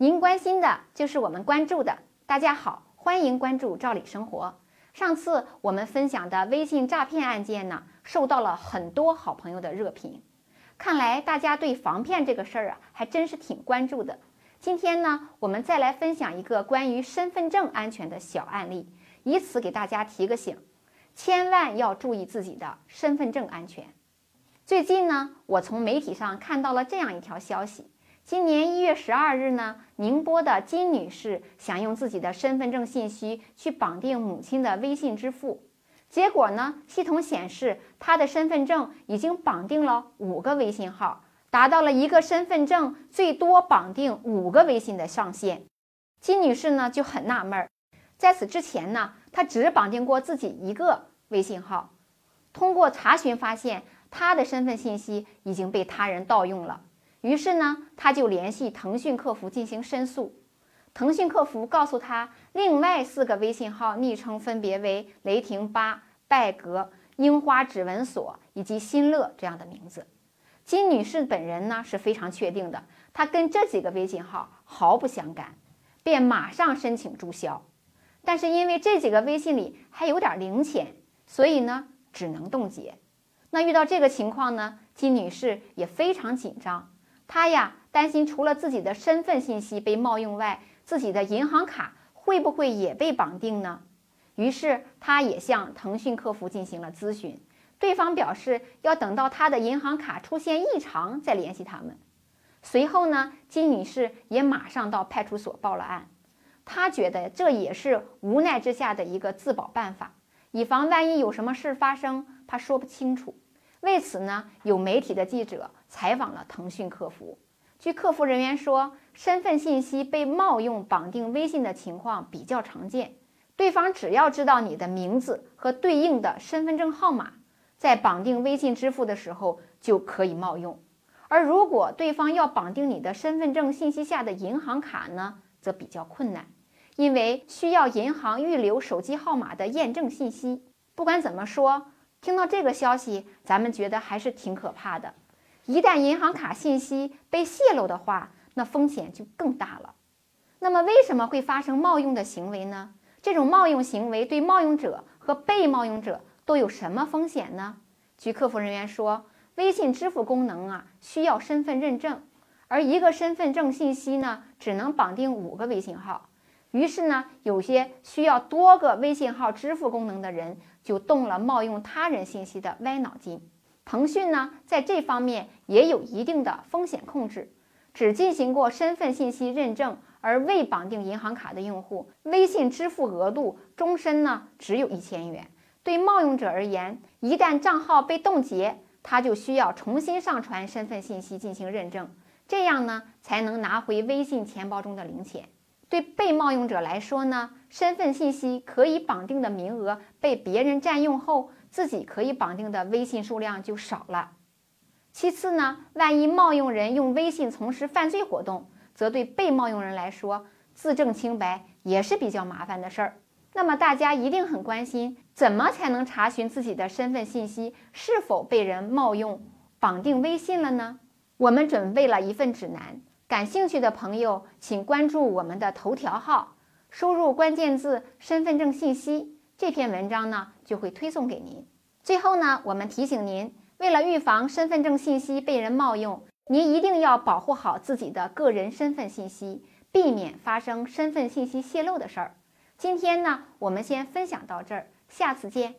您关心的就是我们关注的。大家好，欢迎关注赵理生活。上次我们分享的微信诈骗案件呢，受到了很多好朋友的热评。看来大家对防骗这个事儿啊，还真是挺关注的。今天呢，我们再来分享一个关于身份证安全的小案例，以此给大家提个醒，千万要注意自己的身份证安全。最近呢，我从媒体上看到了这样一条消息。今年一月十二日呢，宁波的金女士想用自己的身份证信息去绑定母亲的微信支付，结果呢，系统显示她的身份证已经绑定了五个微信号，达到了一个身份证最多绑定五个微信的上限。金女士呢就很纳闷儿，在此之前呢，她只绑定过自己一个微信号，通过查询发现她的身份信息已经被他人盗用了。于是呢，他就联系腾讯客服进行申诉。腾讯客服告诉他，另外四个微信号昵称分别为“雷霆八”、“拜格”、“樱花指纹锁”以及“新乐”这样的名字。金女士本人呢是非常确定的，她跟这几个微信号毫不相干，便马上申请注销。但是因为这几个微信里还有点零钱，所以呢只能冻结。那遇到这个情况呢，金女士也非常紧张。他呀，担心除了自己的身份信息被冒用外，自己的银行卡会不会也被绑定呢？于是，他也向腾讯客服进行了咨询，对方表示要等到他的银行卡出现异常再联系他们。随后呢，金女士也马上到派出所报了案。她觉得这也是无奈之下的一个自保办法，以防万一有什么事发生，怕说不清楚。为此呢，有媒体的记者采访了腾讯客服。据客服人员说，身份信息被冒用绑定微信的情况比较常见。对方只要知道你的名字和对应的身份证号码，在绑定微信支付的时候就可以冒用。而如果对方要绑定你的身份证信息下的银行卡呢，则比较困难，因为需要银行预留手机号码的验证信息。不管怎么说。听到这个消息，咱们觉得还是挺可怕的。一旦银行卡信息被泄露的话，那风险就更大了。那么，为什么会发生冒用的行为呢？这种冒用行为对冒用者和被冒用者都有什么风险呢？据客服人员说，微信支付功能啊需要身份认证，而一个身份证信息呢只能绑定五个微信号。于是呢，有些需要多个微信号支付功能的人就动了冒用他人信息的歪脑筋。腾讯呢，在这方面也有一定的风险控制，只进行过身份信息认证而未绑定银行卡的用户，微信支付额度终身呢只有一千元。对冒用者而言，一旦账号被冻结，他就需要重新上传身份信息进行认证，这样呢才能拿回微信钱包中的零钱。对被冒用者来说呢，身份信息可以绑定的名额被别人占用后，自己可以绑定的微信数量就少了。其次呢，万一冒用人用微信从事犯罪活动，则对被冒用人来说，自证清白也是比较麻烦的事儿。那么大家一定很关心，怎么才能查询自己的身份信息是否被人冒用绑定微信了呢？我们准备了一份指南。感兴趣的朋友，请关注我们的头条号，输入关键字“身份证信息”，这篇文章呢就会推送给您。最后呢，我们提醒您，为了预防身份证信息被人冒用，您一定要保护好自己的个人身份信息，避免发生身份信息泄露的事儿。今天呢，我们先分享到这儿，下次见。